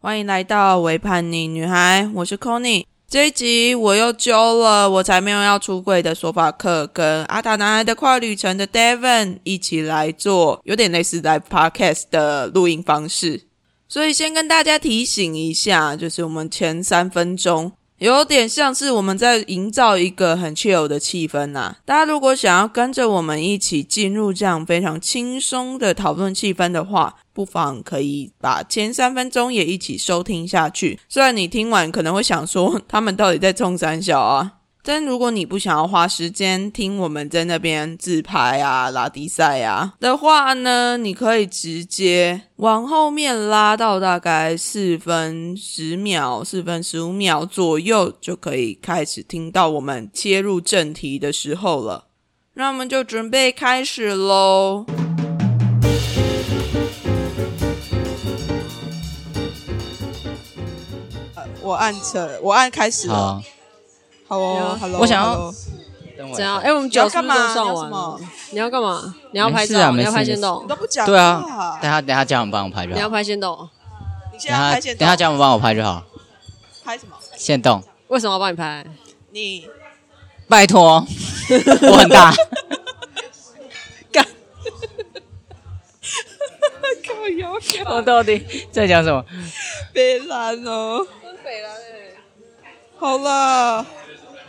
欢迎来到微叛逆女孩，我是 c o n y 这一集我又揪了我才没有要出柜的索法克跟阿塔男孩的跨旅程的 Devon 一起来做，有点类似 live podcast 的录音方式。所以先跟大家提醒一下，就是我们前三分钟有点像是我们在营造一个很 chill 的气氛呐。大家如果想要跟着我们一起进入这样非常轻松的讨论气氛的话，不妨可以把前三分钟也一起收听下去。虽然你听完可能会想说，他们到底在冲三小啊？但如果你不想要花时间听我们在那边自拍啊、拉低赛啊的话呢，你可以直接往后面拉到大概四分十秒、四分十五秒左右，就可以开始听到我们切入正题的时候了。那我们就准备开始喽。我按车，我按开始了。好哦，Hello，我想要 hello 等我怎样？哎、我们酒是不是都上完了？你要干嘛？你要拍照？你要拍先你动？都不讲对啊，等下等下叫我们帮我拍就你要。拍先动？你现等下在拍等下叫我们帮我拍就好。拍什么？先动，为什么要帮你拍？你拜托，我很大。靠腰我到底在讲什么？别烂哦，好了。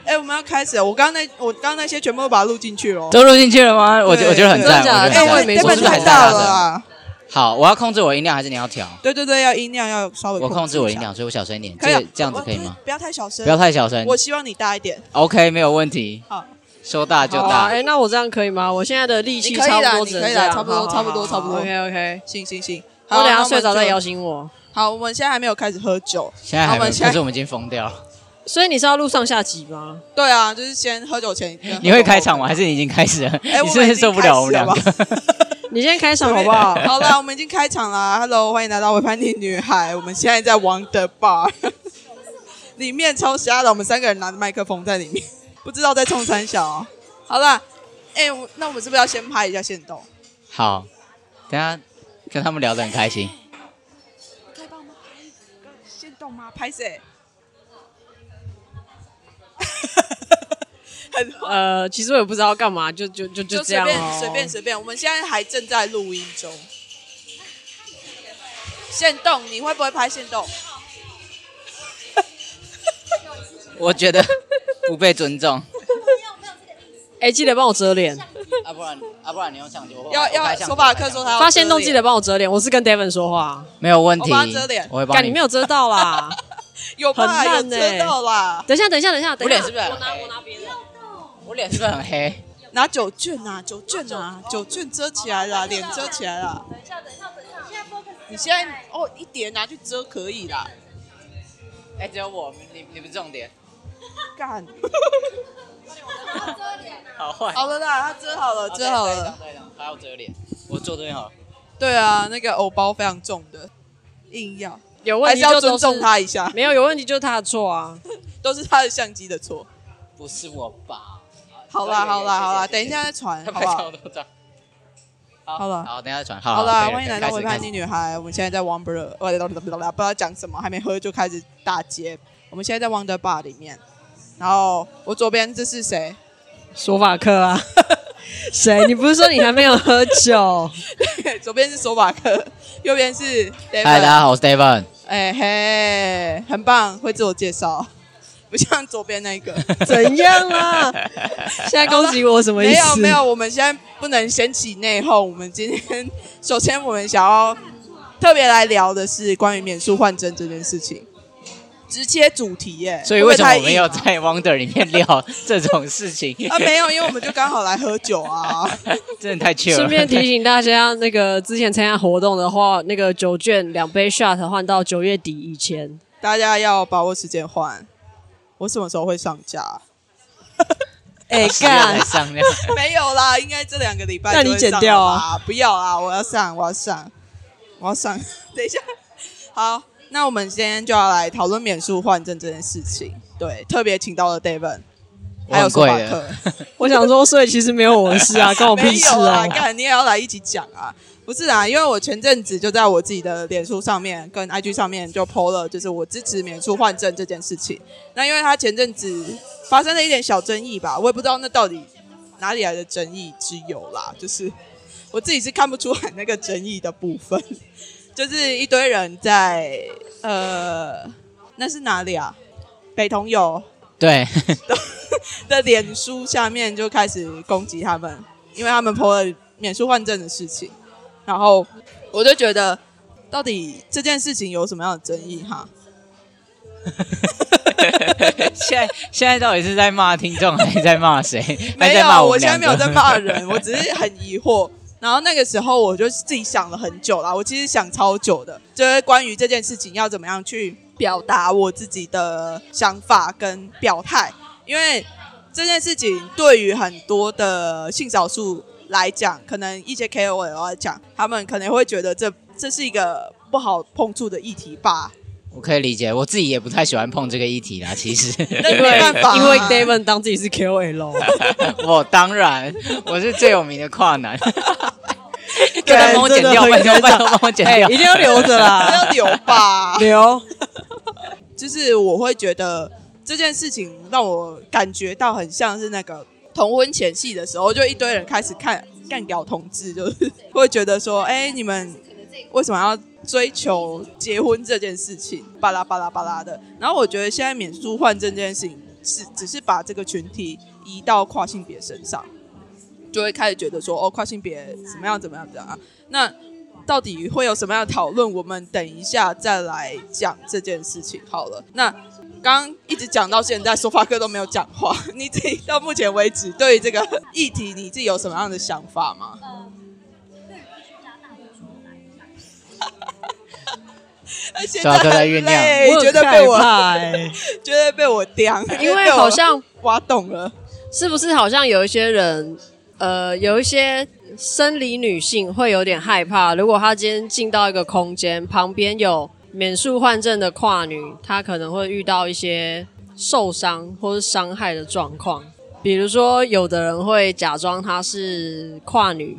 哎、我们要开始了。我刚刚那我刚刚那些全部都把它录进去了哦。都录进去了吗？我觉对我觉得很赞，哎、我也没说我是不是太大？了啊！好，我要控制我音量还是你要调？对对对，要音量要稍微我控制我音量，所以我小声一点。可以啊这个这样子可以吗？？不要太小声，不要太小声。我希望你大一点。OK，没有问题。好，说大就大哎、。那我这样可以吗？我现在的力气差不多只能这样，你可以啦差不多好好差不多差不多 OK OK，行行行，我等一下睡着再摇醒我。好，我们现在还没有开始喝酒。现在还没有，好我们现在可是我们已经疯掉了。所以你是要录上下集吗？对啊，就是先喝酒前。你会开场吗？还是你已经开始了？哎，你是不是受不了我们两已经开始了个？你先开场好不好？好了，我们已经开场啦。Hello，欢迎来到微叛逆女孩。我们现在在 Wonder Bar，里面超瞎的，我们三个人拿着麦克风在里面，不知道在冲三小、哦。好啦，哎、我那我们是不是要先拍一下线动？好，等下跟他们聊得很开心。可以帮我们拍一个线动吗？拍谁？很呃，其实我也不知道干嘛，就就就这就随便。随便随便，我们现在还正在录音中。现动，你会不会拍现动？我觉得不被尊重。哎、记得帮我遮脸。啊，不然啊，不然你用相机，我要要，手法克说他要发现动记得帮我遮脸，我是跟 Devin 说话。没有问题。我帮他遮脸干，我会帮你没有遮到啦。有吧？有很烂欸遮到啦。等一下，等一下，等一下，等一下，我脸是不是很我拿我拿别人。我脸是不是很黑？拿酒卷啊，酒卷啊，酒卷遮起来了，脸遮起来了。等一下，等一下，等一下，现在 focus 你现在哦，一点拿去遮可以啦。哎，只有我，你你不是重点。干，好坏。好了啦，他遮好了，遮好了。还要遮脸。我坐这边好了。对啊，那个藕包非常重的，硬要有问还是要题就都是尊重。他一下，没有有问题就是他的错啊。都是他的相机的错。不是我吧？好啦，好啦，好啦，等一下。再传，他拍好不好？照都这样。好好了好，等一下传。好了欢迎来到微叛逆。女孩。我们现在在 Wonder，不知道不知道讲什么，还没喝就开始打劫。我们现在在 Wonder Bar 里面，然后我左边这是谁？索法克啊，谁？你不是说你还没有喝酒？左边是索马克，右边是 David。嗨，大家好，我是 Steven。哎嘿，很棒，会自我介绍，不像左边那个。怎样啊？现在攻击我什么意思？没有没有，我们现在不能掀起内讧。我们今天首先我们想要特别来聊的是关于免术换证这件事情，直接主题耶。所以为什么我们要在 Wonder 里面聊 这种事情？啊？啊，没有，因为我们就刚好来喝酒啊。真的太 chill 了。顺便提醒大家，那个之前参加活动的话，那个酒券两杯 shot 换到九月底以前。大家要把握时间换。我什么时候会上架？哎、干！没有啦，应该这两个礼拜那你剪掉啊？不要啊，我要上，我要上，我要上。等一下，好，那我们今天就要来讨论免诉换证这件事情。对，特别请到了 David，还有我很贵索马克的。我想说，所以其实没有我的事啊，关我屁事啊，哦。干你也要来一起讲啊！不是啊，因为我前阵子就在我自己的脸书上面跟 IG 上面就 PO 了，就是我支持免书换证这件事情。那因为他前阵子发生了一点小争议吧，我也不知道那到底哪里来的争议之有啦，就是我自己是看不出来那个争议的部分，就是一堆人在呃，那是哪里啊？北同友对，的脸书下面就开始攻击他们，因为他们 PO 了免书换证的事情，然后我就觉得，到底这件事情有什么样的争议哈？现在现在到底是在骂听众还是在骂谁？没有，我现在没有在骂人，我只是很疑惑。然后那个时候我就自己想了很久啦，我其实想超久的，就是关于这件事情要怎么样去表达我自己的想法跟表态，因为这件事情对于很多的性少数来讲，可能一些 KOL 来讲，他们可能会觉得这这是一个不好碰触的议题吧。我可以理解，我自己也不太喜欢碰这个议题啦。其实，那没办法啊，因为 David 当自己是 KOL，我当然我是最有名的跨男，这段帮我剪掉，拜托拜托帮我剪掉哎一。定要留着啦，要留吧。留。就是我会觉得这件事情让我感觉到很像是那个同婚前戏的时候，就一堆人开始看干掉同志，就是会觉得说，哎、你们为什么要追求结婚这件事情？巴拉巴拉巴拉的。然后我觉得现在免书换证这件事情是只是把这个群体移到跨性别身上，就会开始觉得说，哦，跨性别怎么样怎么样怎么样。那到底会有什么样的讨论？我们等一下再来讲这件事情好了。那刚一直讲到现在，说话哥都没有讲话。你自己到目前为止对于这个议题，你自己有什么样的想法吗？他现说法哥在酝酿很累我绝对被我很害怕欸绝对被我刁，因为好像挖懂了。是不是好像有一些人，呃，有一些生理女性会有点害怕，如果她今天进到一个空间，旁边有免术换证的跨女，她可能会遇到一些受伤或是伤害的状况。比如说，有的人会假装她是跨女，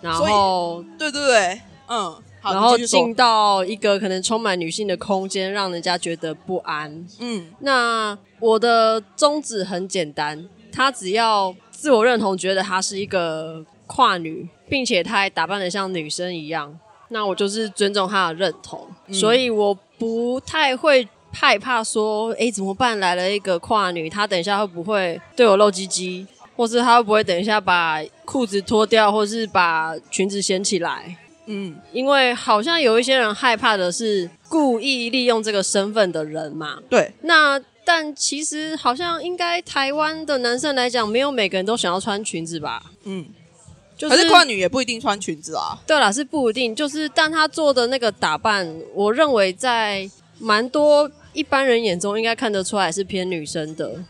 然后对对对，嗯，好，然后进到一个可能充满女性的空间，让人家觉得不安。嗯那我的宗旨很简单，她只要自我认同，觉得她是一个跨女，并且她还打扮的像女生一样，那我就是尊重她的认同，所以我不太会害怕说，诶，怎么办？来了一个跨女，她等一下会不会对我露鸡鸡，或是她会不会等一下把裤子脱掉，或是把裙子掀起来？嗯，因为好像有一些人害怕的是故意利用这个身份的人嘛，对，那但其实好像应该台湾的男生来讲，没有每个人都想要穿裙子吧？嗯，就可是跨女也不一定穿裙子啊。对啦，是不一定。就是但他做的那个打扮，我认为在蛮多一般人眼中应该看得出来是偏女生的。嗯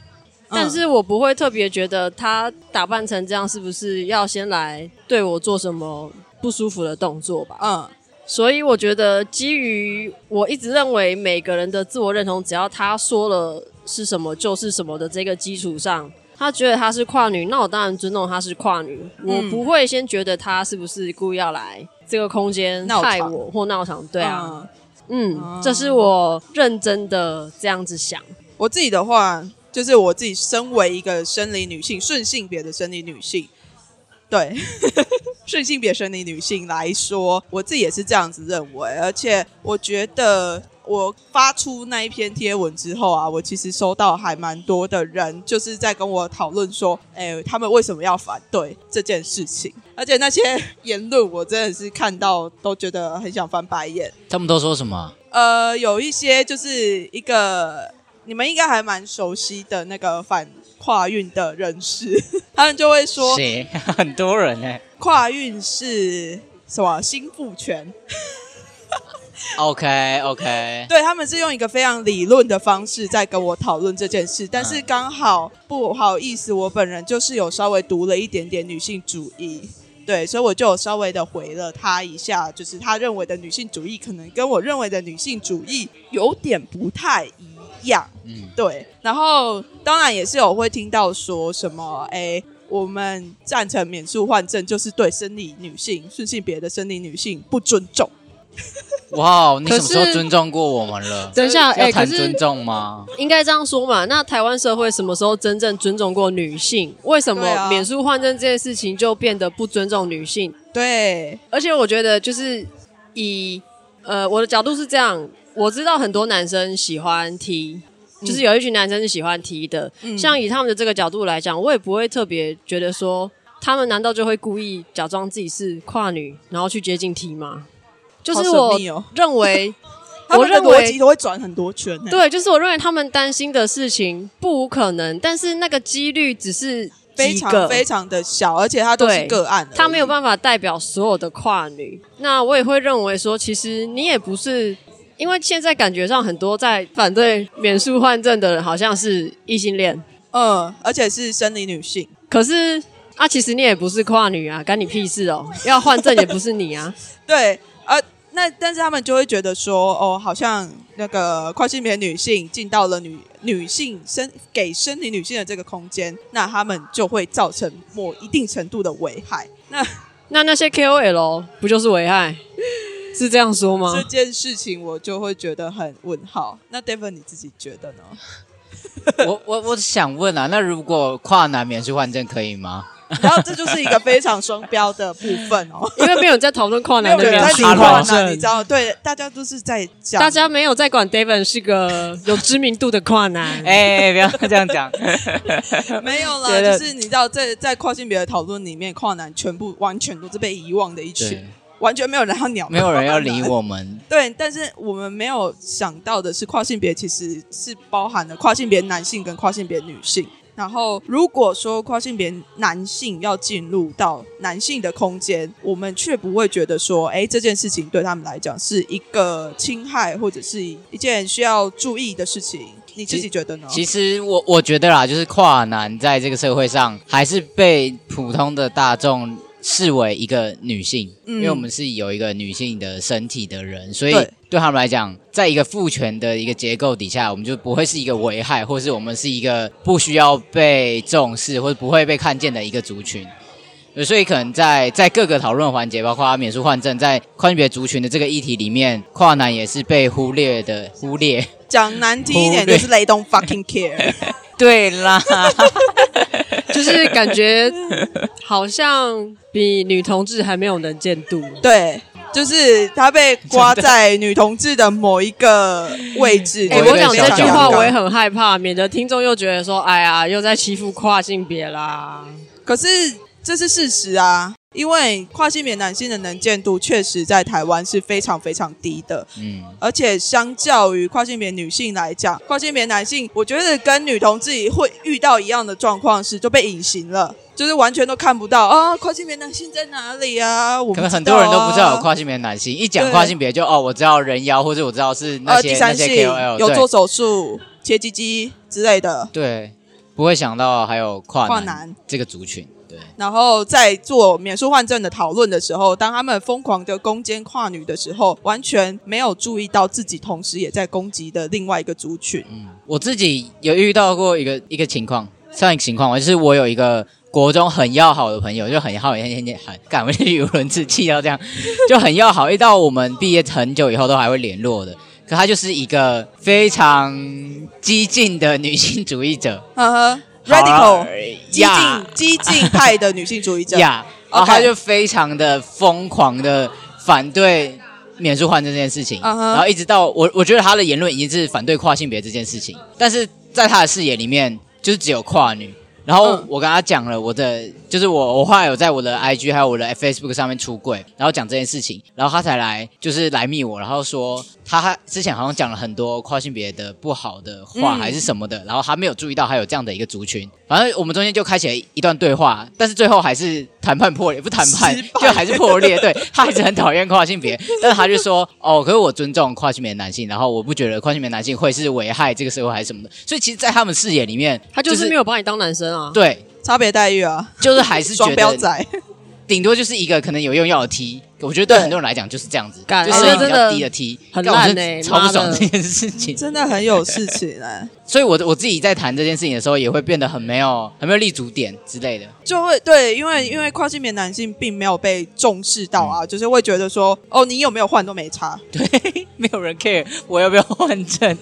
但是我不会特别觉得他打扮成这样是不是要先来对我做什么不舒服的动作吧？嗯所以我觉得，基于我一直认为每个人的自我认同，只要他说了是什么就是什么的这个基础上，他觉得他是跨女，那我当然尊重他是跨女。我不会先觉得他是不是故意要来这个空间害我或闹场。对啊，嗯嗯，这是我认真的这样子想。我自己的话，就是我自己身为一个生理女性，顺性别的生理女性，对 顺性别生理女性来说，我自己也是这样子认为。而且我觉得，我发出那一篇贴文之后啊，我其实收到还蛮多的人，就是在跟我讨论说，哎、他们为什么要反对这件事情？而且那些言论，我真的是看到都觉得很想翻白眼。他们都说什么？呃，有一些就是一个你们应该还蛮熟悉的那个反跨运的人士，他们就会说谁？很多人呢、跨运是什么新父权，OK OK，对他们是用一个非常理论的方式在跟我讨论这件事，但是刚好不好意思，我本人就是有稍微读了一点点女性主义。对，所以我就有稍微的回了他一下，就是他认为的女性主义可能跟我认为的女性主义有点不太一样。嗯，对，然后当然也是有会听到说什么，哎，我们赞成免诉换证，就是对生理女性、顺性别的生理女性不尊重。哇，你什么时候尊重过我们了？等一下，哎、要谈尊重吗？应该这样说嘛？那台湾社会什么时候真正尊重过女性？为什么免诉换证这件事情就变得不尊重女性？对，而且我觉得，就是以呃我的角度是这样，我知道很多男生喜欢 T，就是有一群男生是喜欢 T 的。嗯像以他们的这个角度来讲，我也不会特别觉得说，他们难道就会故意假装自己是跨女，然后去接近 T 吗？就是我认为，我认为。逻辑都会转很多圈呢。对，就是我认为他们担心的事情不无可能，但是那个几率只是非常非常的小，而且它都是个案而已，他没有办法代表所有的跨女。那我也会认为说，其实你也不是，因为现在感觉上很多在反对免诉换证的人好像是异性恋，嗯，而且是生理女性。可是啊，其实你也不是跨女啊，干你屁事哦！要换证也不是你啊，对，呃，那但是他们就会觉得说，哦，好像那个跨性别女性进到了女女性生给生理女性的这个空间，那他们就会造成某一定程度的危害。那那那些 KOL 不就是危害？是这样说吗这？件事情我就会觉得很问号。那 David 你自己觉得呢？我我我想问啊，那如果跨男免诉换证可以吗？然后这就是一个非常双标的部分哦。因为没有人在讨论跨男的人在理免诉换证，你知，道？对，大家都是在讲，大家没有在管 David 是个有知名度的跨男。哎、不要这样讲。没有觉啦，就是你知道，在在跨性别的讨论里面，跨男全部完全都是被遗忘的一群对，，完全没有人要鸟，没有人要理。我们。对，但是我们没有想到的是，跨性别其实是包含了跨性别男性跟跨性别女性。然后，如果说跨性别男性要进入到男性的空间，我们却不会觉得说，哎，这件事情对他们来讲是一个侵害，或者是一件需要注意的事情。你自己觉得呢？其实我我觉得啦，就是跨男在这个社会上还是被普通的大众视为一个女性，嗯因为我们是有一个女性的身体的人，所以对对他们来讲，在一个父权的一个结构底下，我们就不会是一个危害，或是我们是一个不需要被重视或者不会被看见的一个族群。所以可能在在各个讨论环节，包括免诉换证，在跨性别族群的这个议题里面，跨男也是被忽略的，忽略。讲难听一点，就是 they don't fucking care。对啦，就是感觉好像比女同志还没有能见度。对，就是他被刮在女同志的某一个位置。哎、我讲这句话我也很害怕，免得听众又觉得说，哎呀，又在欺负跨性别啦。可是这是事实啊，因为跨性别男性的能见度确实在台湾是非常非常低的，嗯，而且相较于跨性别女性来讲，跨性别男性我觉得跟女同志会遇到一样的状况是就被隐形了。就是完全都看不到啊，跨性别男性在哪里啊？我可能很多人都不知道有啊跨性别男性，一讲跨性别就哦，我知道人妖，或者我知道是那呃，些、那些第三性 KOL，有做手术、切鸡鸡之类的。对，不会想到还有跨男跨男，这个族群，对，然后在做免受换证的讨论的时候，当他们疯狂的攻坚跨女的时候，完全没有注意到自己同时也在攻击的另外一个族群。嗯，我自己有遇到过一个一个情况，上一个情况，就是我有一个国中很要好的朋友，就很好，很很很赶回去语无伦次，气到这样，就很要好，一到我们毕业很久以后都还会联络的。可她就是一个非常激进的女性主义者呵呵好，radical 激呀进激进派的女性主义者。呀，然后 OK 她就非常的疯狂的反对免诉换证这件事情。嗯哼。然后一直到我我觉得他的言论已经是反对跨性别这件事情，但是在他的视野里面就是只有跨女。然后嗯。我跟他讲了我的，就是我我后来有在我的 IG 还有我的 Facebook 上面出柜，然后讲这件事情，然后他才来就是来密我，然后说他之前好像讲了很多跨性别的不好的话嗯还是什么的，然后他没有注意到还有这样的一个族群，反正我们中间就开启了一段对话，但是最后还是谈判破裂，不谈判就还是破裂。对他还是很讨厌跨性别，但是他就说哦，可是我尊重跨性别男性，然后我不觉得跨性别男性会是危害这个社会还是什么的，所以其实，在他们视野里面，他就是是没有把你当男生啊。对，差别待遇啊，就是还是觉 双标得仔。顶多就是一个可能有用药的 T，我觉得对对很多人来讲就是这样子，干就是比较哎这真的低的 T，很烂欸超不爽的这件事情。真的很有事情哎、所以我我自己在谈这件事情的时候，也会变得很没有很没有立足点之类的。就会对，因为因为跨性别男性并没有被重视到啊，就是会觉得说，哦，你有没有换都没差。对，没有人 care 我要不要换证，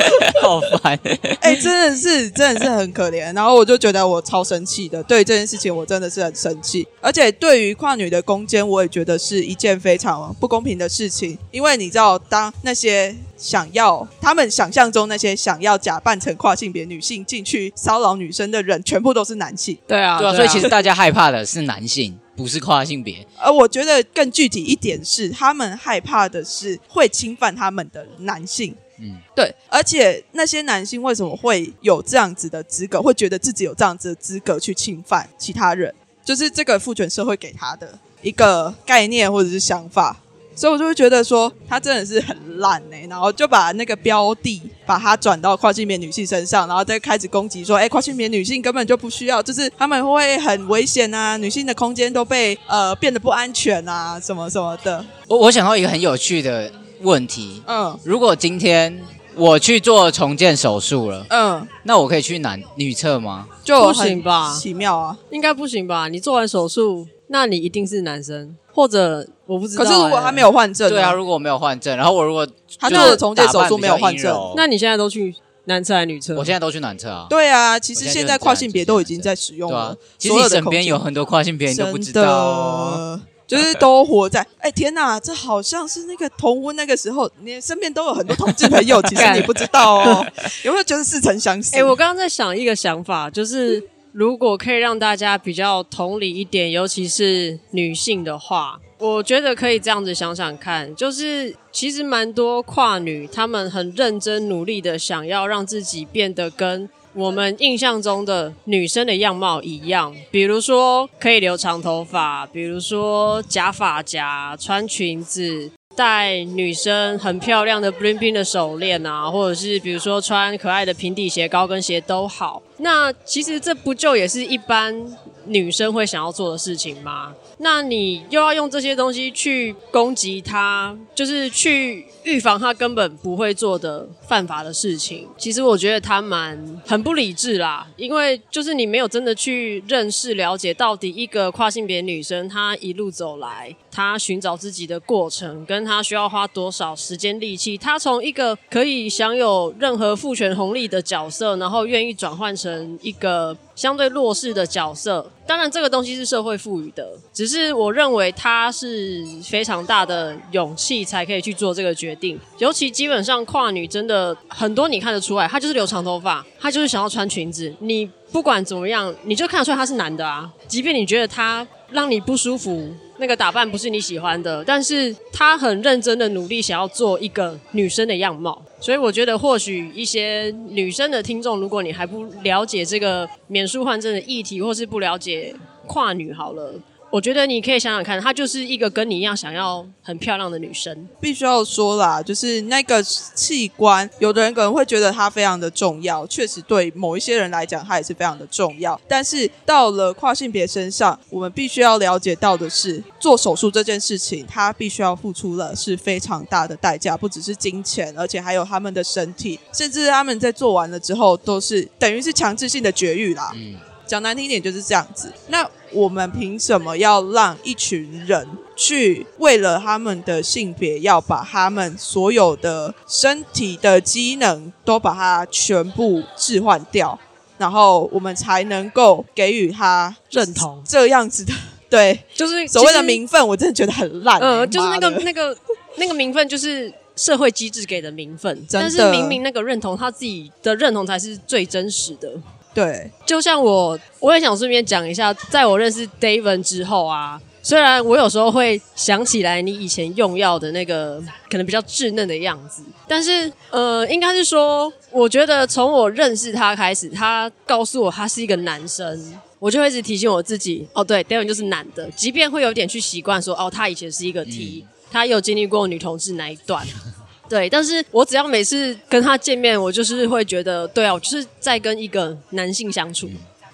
好烦。哎、真的是真的是很可怜。然后我就觉得我超生气的，对这件事情我真的是很生气。而且对于跨女的攻坚，我也觉得是一件非常不公平的事情。因为你知道，当那些想要他们想象中那些想要假扮成跨性别女性进去骚扰女生的人，全部都是男性。对啊，对啊，所以其实大家害怕的是男性，不是跨性别。而我觉得更具体一点是，他们害怕的是会侵犯他们的男性。嗯，对，而且那些男性为什么会有这样子的资格，会觉得自己有这样子的资格去侵犯其他人，就是这个父权社会给他的一个概念或者是想法。所以我就会觉得说，他真的是很烂哎、然后就把那个标的把它转到跨性别女性身上，然后再开始攻击说，哎、跨性别女性根本就不需要，就是他们会很危险啊，女性的空间都被呃变得不安全啊，什么什么的，我我想到一个很有趣的 问题：嗯如果今天我去做重建手术了，嗯，那我可以去男女厕吗？就不行吧奇妙啊。应该不行吧？你做完手术，那你一定是男生，或者我不知道、可是如果欸他没，有换证呢，对啊，如果我没有换证，然后我如果他就是做了重建手术没有换证那你现在都去男厕还是女厕？我现在都去男厕啊。对啊，其实现在跨性别都已经在使用了，，其实所有的你身边有很多跨性别你都不知道哦。的。就是都活在哎天哪，这好像是那个同婚那个时候，你身边都有很多同志朋友，其实你不知道哦，有没有觉得似曾相识？哎、我刚刚在想一个想法，就是如果可以让大家比较同理一点，尤其是女性的话，我觉得可以这样子想想看，就是其实蛮多跨女，她们很认真努力的想要让自己变得跟。我们印象中的女生的样貌一样，比如说可以留长头发，比如说假发夹、穿裙子、戴女生很漂亮的 bling bling 的手链啊，或者是比如说穿可爱的平底鞋、高跟鞋都好。那其实这不就也是一般女生会想要做的事情吗？那你又要用这些东西去攻击他，就是去预防他根本不会做的犯法的事情。其实我觉得他蛮很不理智啦，因为就是你没有真的去认识了解到底一个跨性别女生她一路走来，她寻找自己的过程，跟她需要花多少时间力气，她从一个可以享有任何父权红利的角色，然后愿意转换成一个相对弱势的角色。当然，这个东西是社会赋予的，只是是我认为她是非常大的勇气才可以去做这个决定。尤其基本上跨女真的很多，你看得出来，她就是留长头发，她就是想要穿裙子。你不管怎么样，你就看得出来他是男的啊。即便你觉得他让你不舒服，那个打扮不是你喜欢的，但是他很认真的努力想要做一个女生的样貌。所以我觉得，或许一些女生的听众，如果你还不了解这个免书换证的议题，或是不了解跨女，好了。我觉得你可以想想看，她就是一个跟你一样想要很漂亮的女生。必须要说啦，就是那个器官，有的人可能会觉得它非常的重要，确实对某一些人来讲，它也是非常的重要。但是到了跨性别身上，我们必须要了解到的是，做手术这件事情，它必须要付出了是非常大的代价，不只是金钱，而且还有他们的身体，甚至他们在做完了之后，都是等于是强制性的绝育啦。嗯，讲难听一点就是这样子。那我们凭什么要让一群人去为了他们的性别，要把他们所有的身体的机能都把它全部置换掉，然后我们才能够给予他认同这样子的 对就是所谓的名分，我真的觉得很烂、呃，欸 就是那个那个那个名分，就是社会机制给的名分，但是明明那个认同他自己的认同才是最真实的。对，就像我，我也想顺便讲一下，在我认识 David 之后啊，虽然我有时候会想起来你以前用药的那个可能比较稚嫩的样子，但是呃，应该是说，我觉得从我认识他开始，他告诉我他是一个男生。我就会一直提醒我自己，哦，对，David 就是男的，即便会有点去习惯说，哦，他以前是一个 T，、他有经历过女同志那一段，对，但是我只要每次跟他见面，我就是会觉得，对啊，我就是在跟一个男性相处。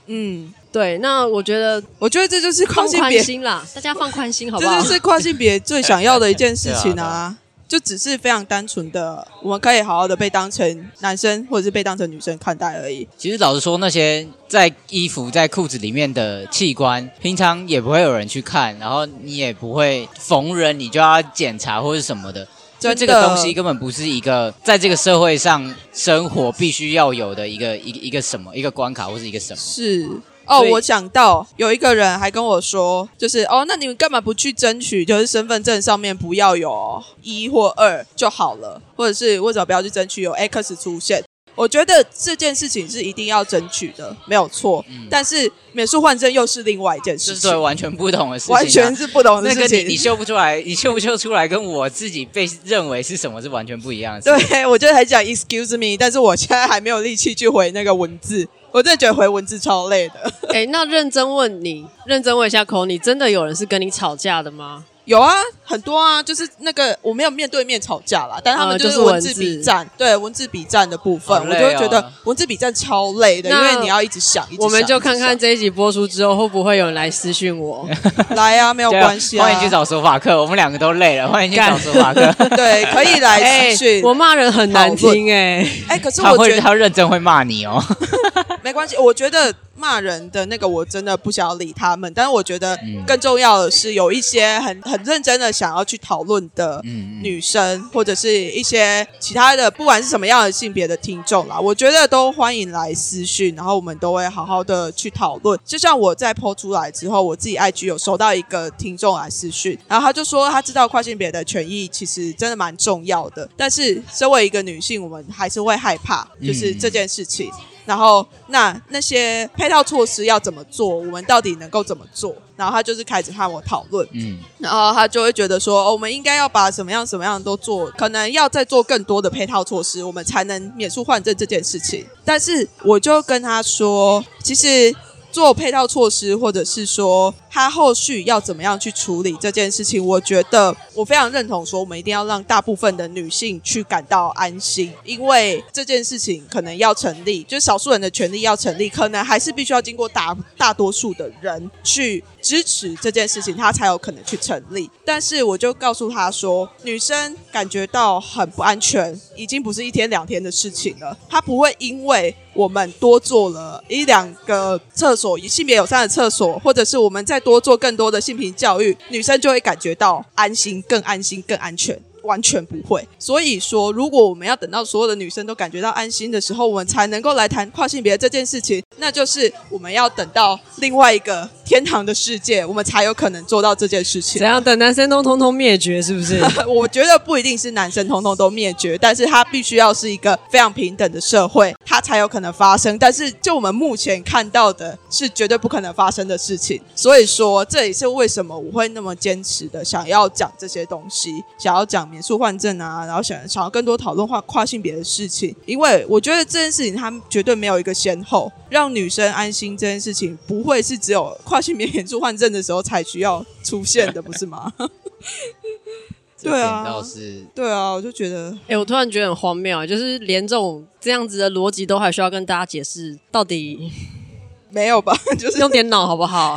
嗯，对，那我觉得我觉得这就是跨放宽性别，心啦，大家放宽心好不好这就？是跨性别最想要的一件事情 啊。就只是非常单纯的，我们可以好好的被当成男生或者是被当成女生看待而已。其实老实说，那些在衣服、在裤子里面的器官，平常也不会有人去看，然后你也不会逢人你就要检查或是什么的。所以这个东西根本不是一个在这个社会上生活必须要有的一个一个一个什么一个关卡或是一个什么。是哦，我想到有一个人还跟我说，就是哦，那你们干嘛不去争取，就是身份证上面不要有一或二就好了，或者是为什么不要去争取有 X 出现？我觉得这件事情是一定要争取的，没有错。但是免术换证又是另外一件事情这是对，完全不同的事情、啊，完全是不同的事情。那个你你秀不出来，你秀不秀出来，跟我自己被认为是什么是完全不一样的事。对，我就还讲 excuse me，但是我现在还没有力气去回那个文字，我真的觉得回文字超累的。哎、那认真问你，认真问一下口，你真的有人是跟你吵架的吗？有啊，很多啊，就是那个我没有面对面吵架啦，但他们呃就就是是文字文字笔战，对文字笔战的部分，我就会觉得哦文字笔战超累的，因为你要一直想，一直我们就看看这一集播出之后，会不会有人来私讯我？来啊，没有关系啊，欢迎去找手法课，我们两个都累了，欢迎去找手法课。对，可以来哎私讯。我骂人很难听哎、哎，可是我觉得他认真会骂你哦。没关系，我觉得骂人的那个我真的不想要理他们，但是我觉得嗯更重要的是有一些很很认真的想要去讨论的女生，或者是一些其他的，不管是什么样的性别的听众啦，我觉得都欢迎来私讯，然后我们都会好好的去讨论。就像我在播出来之后，我自己 IG 有收到一个听众来私讯，然后他就说他知道跨性别的权益其实真的蛮重要的，但是身为一个女性，我们还是会害怕，就是这件事情。然后那那些配套措施要怎么做？我们到底能够怎么做？然后他就是开始和我讨论，嗯，然后他就会觉得说，哦，我们应该要把什么样什么样都做，可能要再做更多的配套措施，我们才能免除患症这件事情。但是我就跟他说，其实做配套措施，或者是说他后续要怎么样去处理这件事情，我觉得我非常认同，说我们一定要让大部分的女性去感到安心，因为这件事情可能要成立，就是少数人的权利要成立，可能还是必须要经过大大多数的人去支持这件事情，他才有可能去成立。但是我就告诉他说，女生感觉到很不安全，已经不是一天两天的事情了，她不会因为我们多做了一两个厕所性别友善的厕所，或者是我们再多做更多的性平教育，女生就会感觉到安心、更安心、更安全。完全不会，所以说，如果我们要等到所有的女生都感觉到安心的时候，我们才能够来谈跨性别这件事情，那就是我们要等到另外一个天堂的世界，我们才有可能做到这件事情怎。样等男生都通通灭绝是不是？我觉得不一定是男生通通都灭绝，但是它必须要是一个非常平等的社会，它才有可能发生。但是就我们目前看到的，是绝对不可能发生的事情。所以说，这也是为什么我会那么坚持的想要讲这些东西，想要讲免诉换证啊，然后想想要更多讨论跨跨性别的事情，因为我觉得这件事情它绝对没有一个先后，让女生安心这件事情不会是只有跨性别免住换证的时候才需要出现的，不是吗？对啊倒是对啊，我就觉得哎、我突然觉得很荒谬，就是连这种这样子的逻辑都还需要跟大家解释，到底 没有吧，就是用点脑好不好？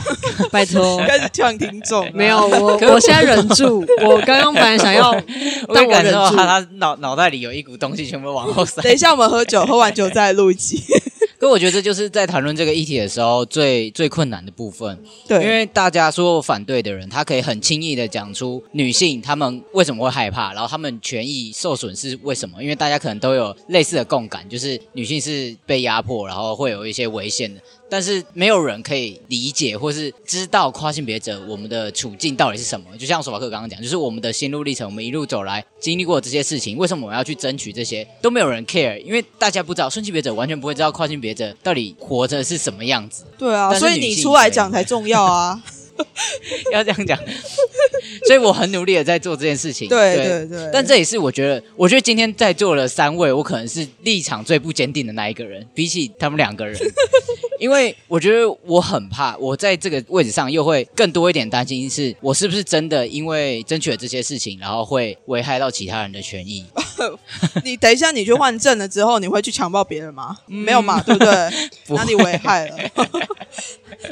拜托。开始呛听众，没有，我我现在忍住。我刚刚本来想要，我但我忍感受到住。他他脑脑袋里有一股东西全部往后塞。等一下我们喝酒，喝完酒再录一集。可我觉得这就是在谈论这个议题的时候最最困难的部分，对，因为大家所有反对的人，他可以很轻易的讲出女性她们为什么会害怕，然后她们权益受损是为什么？因为大家可能都有类似的共感，就是女性是被压迫，然后会有一些危险的。但是没有人可以理解或是知道跨性别者我们的处境到底是什么。就像索法克刚刚讲，就是我们的心路历程，我们一路走来经历过这些事情，为什么我们要去争取这些？都没有人 care，因为大家不知道顺性别者完全不会知道跨性别者到底活着是什么样子。对啊，所以你出来讲才重要啊。要这样讲，所以我很努力的在做这件事情。对对对，但这也是我觉得，我觉得今天在座的三位，我可能是立场最不坚定的那一个人，比起他们两个人，因为我觉得我很怕，我在这个位置上又会更多一点担心，是我是不是真的因为争取了这些事情，然后会危害到其他人的权益？你等一下你去换证了之后，你会去强暴别人吗？没有嘛，对不对？哪里危害了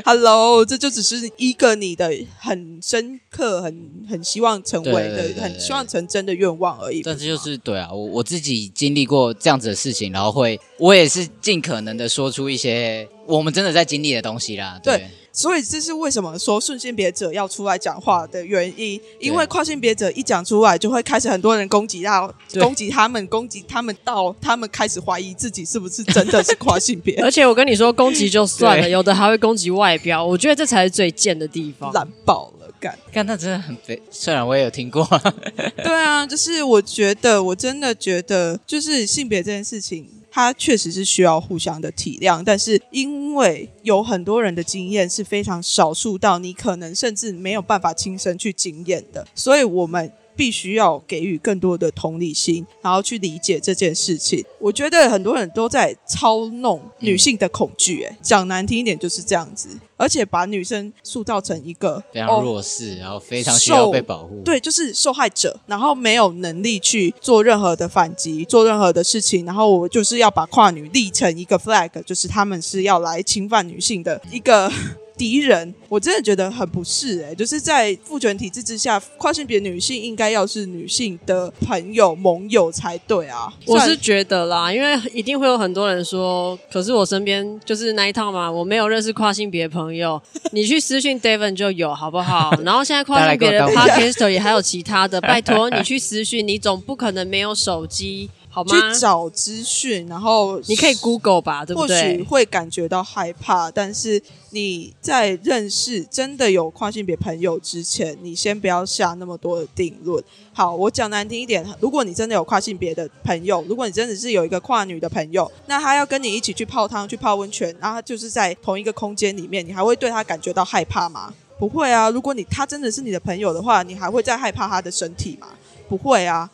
？Hello，这就只是一个你的很深刻、很很希望成为的、对对对对很希望成真的愿望而已。但是就是对啊，我我自己经历过这样子的事情，然后会我也是尽可能的说出一些我们真的在经历的东西啦。对，对所以这是为什么说顺性别者要出来讲话的原因，因为跨性别者一讲出来，就会开始很多人攻击到对攻击他们，攻击他们到他们开始怀疑自己是不是真的是跨性别，而且我跟你说，攻击就算了，有的还会攻击外表，我觉得这才是最贱的地方。烂爆了，干。看那真的很肥，虽然我也有听过，对啊，就是我觉得，我真的觉得，就是性别这件事情，它确实是需要互相的体谅，但是因为有很多人的经验是非常少数到你可能甚至没有办法亲身去经验的，所以我们。必须要给予更多的同理心，然后去理解这件事情。我觉得很多人都在操弄女性的恐惧，哎，讲难听一点就是这样子，而且把女生塑造成一个非常哦弱势，然后非常需要被保护。对，就是受害者，然后没有能力去做任何的反击，做任何的事情，然后我就是要把跨女立成一个 flag，就是他们是要来侵犯女性的一个。敌人，我真的觉得很不适哎、就是在父权体制之下，跨性别女性应该要是女性的朋友、盟友才对啊。我是觉得啦，因为一定会有很多人说，可是我身边就是那一套嘛，我没有认识跨性别朋友，你去私讯 David 就有，好不好？然后现在跨性别的大家来跟我 Podcaster 也还有其他的，拜托 你去私讯，你总不可能没有手机，好吗？去找资讯，然后你可以 Google 吧，对不或许？会感觉到害怕，但是你在认识真的有跨性别朋友之前，你先不要下那么多的定论。好，我讲难听一点，如果你真的有跨性别的朋友，如果你真的是有一个跨女的朋友，那他要跟你一起去泡汤、去泡温泉，然后就是在同一个空间里面，你还会对他感觉到害怕吗？不会啊。如果你他真的是你的朋友的话，你还会再害怕他的身体吗？不会啊。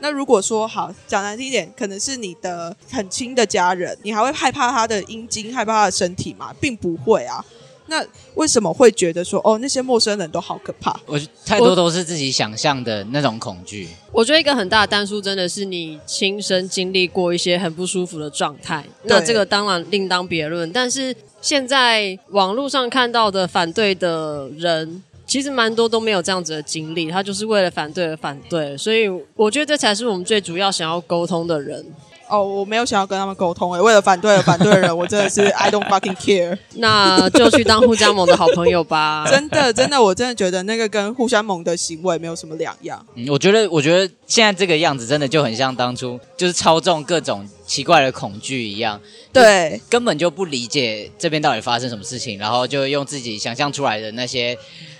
那如果说好讲难听一点，可能是你的很亲的家人，你还会害怕他的阴茎，害怕他的身体吗？并不会啊。那为什么会觉得说哦那些陌生人都好可怕？我太多都是自己想象的那种恐惧。我觉得一个很大的单数真的是你亲身经历过一些很不舒服的状态，那这个当然另当别论。但是现在网络上看到的反对的人，其实蛮多都没有这样子的经历，他就是为了反对而反对，所以我觉得这才是我们最主要想要沟通的人。哦，我没有想要跟他们沟通诶，为了反对而反对的人，我真的是 I don't fucking care。那就去当互加盟的好朋友吧。真的，真的，我真的觉得那个跟互相盟的行为没有什么两样。嗯，我觉得，我觉得现在这个样子真的就很像当初就是操纵各种奇怪的恐惧一样，对，根本就不理解这边到底发生什么事情，然后就用自己想象出来的那些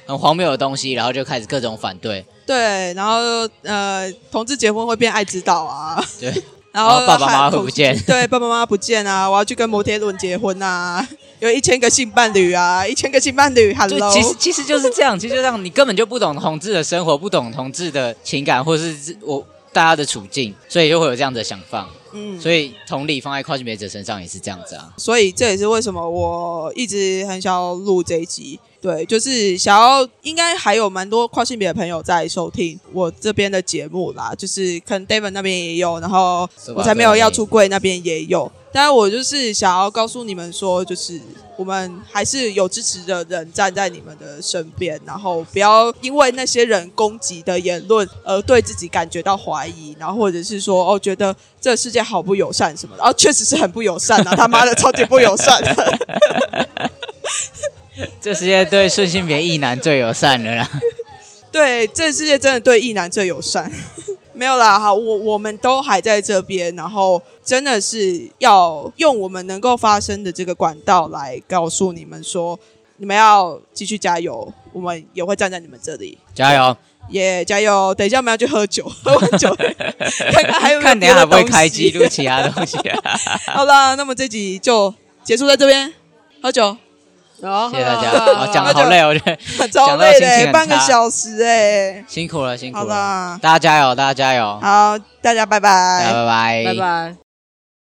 很荒谬的东西，然后就开始各种反对。对，然后呃，同志结婚会变爱指导啊，对，然然后爸爸妈妈会不见对，爸爸妈妈不见啊，我要去跟摩天轮结婚啊，有一千个性伴侣啊，一千个性伴侣对，，Hello，其实其实就是这样，其实就让你根本就不懂同志的生活，不懂同志的情感，或是我大家的处境，所以就会有这样的想法。嗯，所以同理放在跨性别者身上也是这样子啊。所以这也是为什么我一直很想要录这一集。对，就是想要，应该还有蛮多跨性别的朋友在收听我这边的节目啦。就是可能 David 那边也有，然后我才没有要出柜那边也有。但是我就是想要告诉你们说，就是我们还是有支持的人站在你们的身边，然后不要因为那些人攻击的言论而对自己感觉到怀疑，然后或者是说哦觉得这个世界好不友善什么的，哦确实是很不友善啊，他妈的 超级不友善。这世界对顺性别异男最友善了啦。对，这世界真的对异男最友善。没有啦，好，我我们都还在这边，然后真的是要用我们能够发生的这个管道来告诉你们说，你们要继续加油，我们也会站在你们这里，加油！耶、加油！等一下我们要去喝酒，喝完酒看看还有没有看等一下还不会开记录其他东西、啊。好啦，那么这集就结束在这边，喝酒，哦谢谢大家，好讲的好累，我觉得 讲到累的、心情很半个小时哎、辛苦了，辛苦了。大家加油，大家加油，好，大家拜拜。拜拜，拜拜。